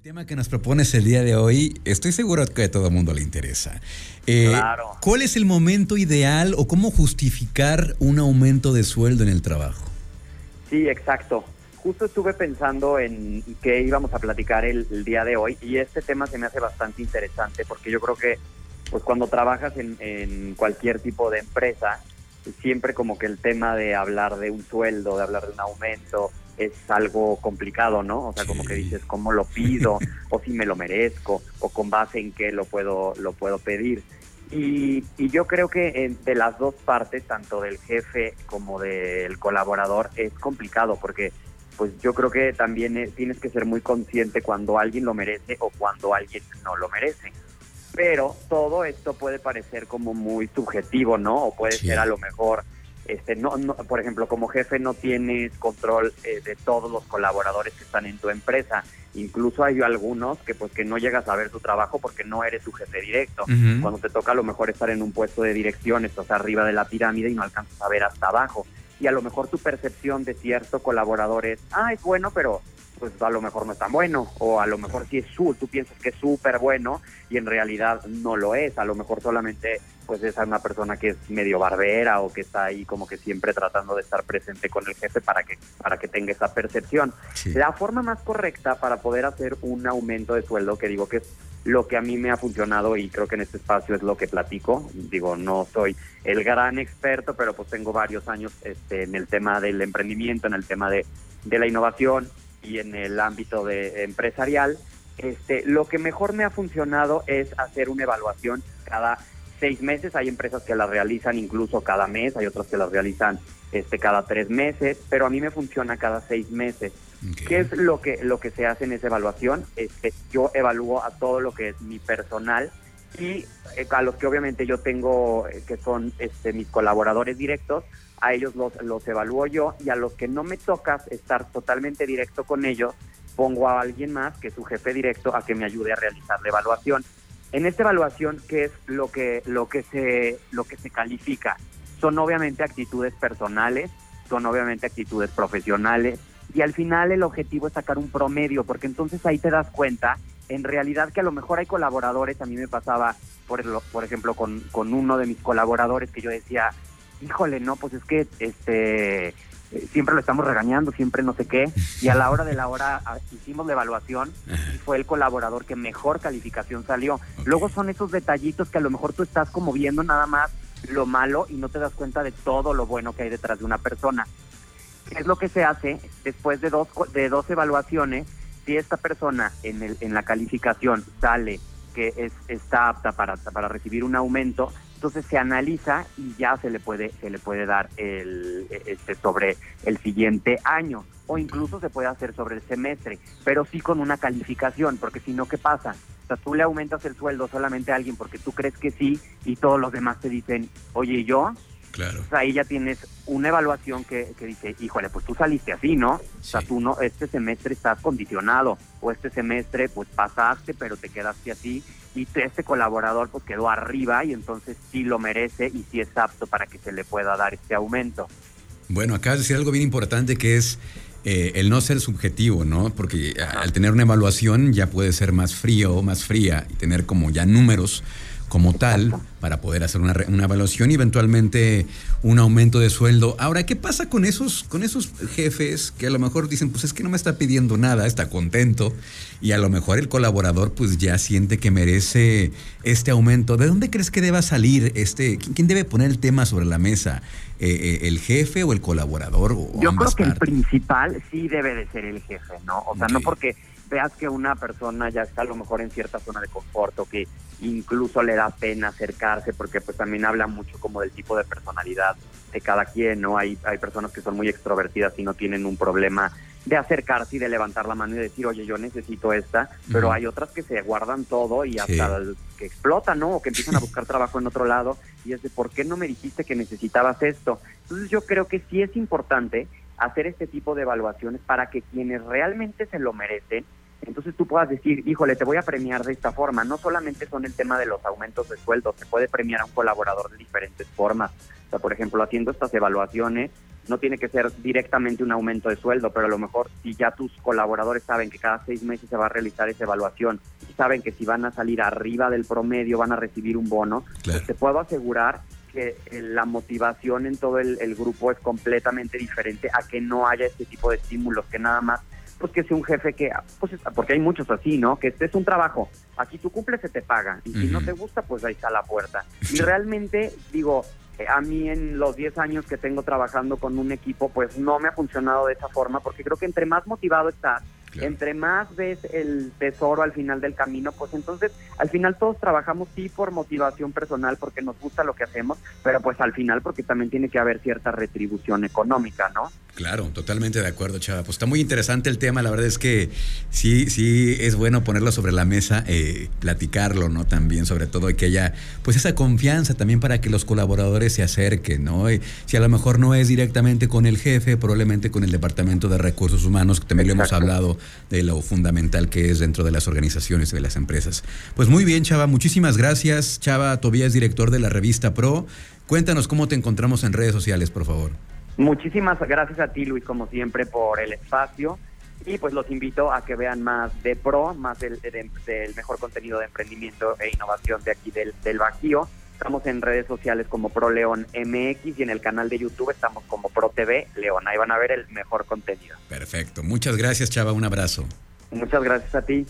El tema que nos propones el día de hoy, estoy seguro que a todo el mundo le interesa. Eh, Claro. ¿Cuál es el momento ideal o cómo justificar un aumento de sueldo en el trabajo? Sí, exacto. Justo estuve pensando en qué íbamos a platicar el, el día de hoy y este tema se me hace bastante interesante porque yo creo que pues cuando trabajas en, en cualquier tipo de empresa, siempre como que el tema de hablar de un sueldo, de hablar de un aumento, es algo complicado, ¿no? O sea, como que dices, ¿cómo lo pido? o si me lo merezco, o con base en qué lo puedo, lo puedo pedir. Y, y yo creo que eh, de las dos partes, tanto del jefe como del colaborador, es complicado porque pues yo creo que también eh, tienes que ser muy consciente cuando alguien lo merece o cuando alguien no lo merece. Pero todo esto puede parecer como muy subjetivo, ¿no? O puede Sí. ser a lo mejor, este, no, no, por ejemplo, como jefe no tienes control eh, de todos los colaboradores que están en tu empresa. Incluso hay algunos que pues que no llegas a ver tu trabajo porque no eres su jefe directo. Cuando te toca a lo mejor estar en un puesto de dirección, estás arriba de la pirámide y no alcanzas a ver hasta abajo. Y a lo mejor tu percepción de cierto colaborador es, ah, es bueno, pero pues a lo mejor no es tan bueno. O a lo mejor sí es su, tú piensas que es súper bueno y en realidad no lo es. A lo mejor solamente pues es una persona que es medio barbera o que está ahí como que siempre tratando de estar presente con el jefe para que, para que tenga esa percepción. Sí. La forma más correcta para poder hacer un aumento de sueldo, que digo que es lo que a mí me ha funcionado y creo que en este espacio es lo que platico, digo, no soy el gran experto, pero pues tengo varios años este, en el tema del emprendimiento, en el tema de, de la innovación y en el ámbito de empresarial. Este, lo que mejor me ha funcionado es hacer una evaluación cada seis meses. Hay empresas que la realizan incluso cada mes, hay otras que las realizan este, cada tres meses, pero a mí me funciona cada seis meses. ¿Qué es lo que lo que se hace en esa evaluación? Este, yo evalúo a todo lo que es mi personal y eh, a los que obviamente yo tengo eh, que son este, mis colaboradores directos, a ellos los, los evalúo yo y a los que no me toca estar totalmente directo con ellos, pongo a alguien más que es su jefe directo a que me ayude a realizar la evaluación. En esta evaluación, ¿qué es lo que lo que se lo que se califica? Son obviamente actitudes personales, son obviamente actitudes profesionales y al final el objetivo es sacar un promedio, porque entonces ahí te das cuenta en realidad que a lo mejor hay colaboradores, a mí me pasaba, por, el- por ejemplo, con, con uno de mis colaboradores que yo decía, híjole, no, pues es que este eh, siempre lo estamos regañando, siempre no sé qué, y a la hora de la hora ah, hicimos la evaluación y fue el colaborador que mejor calificación salió. Luego son esos detallitos que a lo mejor tú estás como viendo nada más lo malo y no te das cuenta de todo lo bueno que hay detrás de una persona. ¿Qué es lo que se hace después de dos, de dos evaluaciones? Si esta persona en, el, en la calificación sale que es, está apta para, para recibir un aumento, entonces se analiza y ya se le puede se le puede dar el este sobre el siguiente año o incluso se puede hacer sobre el semestre, pero sí con una calificación, porque si no qué pasa? O sea, tú le aumentas el sueldo solamente a alguien porque tú crees que sí y todos los demás te dicen, "Oye, ¿y yo?" Claro. O sea, ahí ya tienes una evaluación que, que dice, híjole, pues tú saliste así, ¿no? O sea, tú no, este semestre estás condicionado, o este semestre pues pasaste, pero te quedaste así, y te- este colaborador pues quedó arriba y entonces sí lo merece y sí es apto para que se le pueda dar este aumento. Bueno, acabas de decir algo bien importante que es eh, el no ser subjetivo, ¿no? Porque al tener una evaluación ya puede ser más frío o más fría y tener como ya números como tal para poder hacer una, una evaluación y eventualmente un aumento de sueldo. Ahora, ¿qué pasa con esos, con esos jefes que a lo mejor dicen, pues es que no me está pidiendo nada, está contento y a lo mejor el colaborador pues ya siente que merece este aumento? ¿De dónde crees que deba salir este? ¿Quién debe poner el tema sobre la mesa? Eh, eh, ¿El jefe o el colaborador? O Yo creo que el principal sí debe de ser el jefe, ¿no? O sea, no porque veas que una persona ya está a lo mejor en cierta zona de confort o que incluso le da pena acercarse porque pues también habla mucho como del tipo de personalidad de cada quien, ¿no? Hay, hay personas que son muy extrovertidas y no tienen un problema de acercarse y de levantar la mano y decir, oye, yo necesito esta, pero hay otras que se guardan todo y hasta que explotan, ¿no? O que empiezan a buscar trabajo en otro lado y es de, ¿por qué no me dijiste que necesitabas esto? Entonces yo creo que sí es importante hacer este tipo de evaluaciones para que quienes realmente se lo merecen, entonces tú puedas decir, híjole, te voy a premiar de esta forma. No solamente son el tema de los aumentos de sueldo, se puede premiar a un colaborador de diferentes formas. O sea, por ejemplo, haciendo estas evaluaciones, no tiene que ser directamente un aumento de sueldo, pero a lo mejor si ya tus colaboradores saben que cada seis meses se va a realizar esa evaluación y saben que si van a salir arriba del promedio van a recibir un bono, pues te puedo asegurar que eh, la motivación en todo el, el, grupo es completamente diferente a que no haya este tipo de estímulos, que nada más, pues que sea un jefe que, pues porque hay muchos así, ¿no? Que este es un trabajo, aquí tú cumples, se te paga, y si no te gusta, pues ahí está la puerta. Y realmente, digo, a mí en los 10 años que tengo trabajando con un equipo, pues no me ha funcionado de esa forma, porque creo que entre más motivado estás, entre más ves el tesoro al final del camino, pues entonces al final todos trabajamos sí por motivación personal, porque nos gusta lo que hacemos, pero pues al final porque también tiene que haber cierta retribución económica, ¿no? Claro, totalmente de acuerdo, Chava. Pues está muy interesante el tema, la verdad es que sí, sí es bueno ponerlo sobre la mesa, eh, platicarlo, ¿no? También, sobre todo, y que haya pues esa confianza también para que los colaboradores se acerquen, ¿no? Y si a lo mejor no es directamente con el jefe, probablemente con el Departamento de Recursos Humanos, que también lo hemos hablado de lo fundamental que es dentro de las organizaciones y de las empresas. Pues muy bien, Chava, muchísimas gracias. Chava Tobías, director de la revista Pro. Cuéntanos cómo te encontramos en redes sociales, por favor. Muchísimas gracias a ti, Luis, como siempre, por el espacio. Y pues los invito a que vean más de Pro, más del, mejor contenido de emprendimiento e innovación de aquí del, del. Estamos en redes sociales como Pro León MX y en el canal de YouTube estamos como Pro TV León. Ahí van a ver el mejor contenido. Perfecto. Muchas gracias, Chava. Un abrazo. Muchas gracias a ti.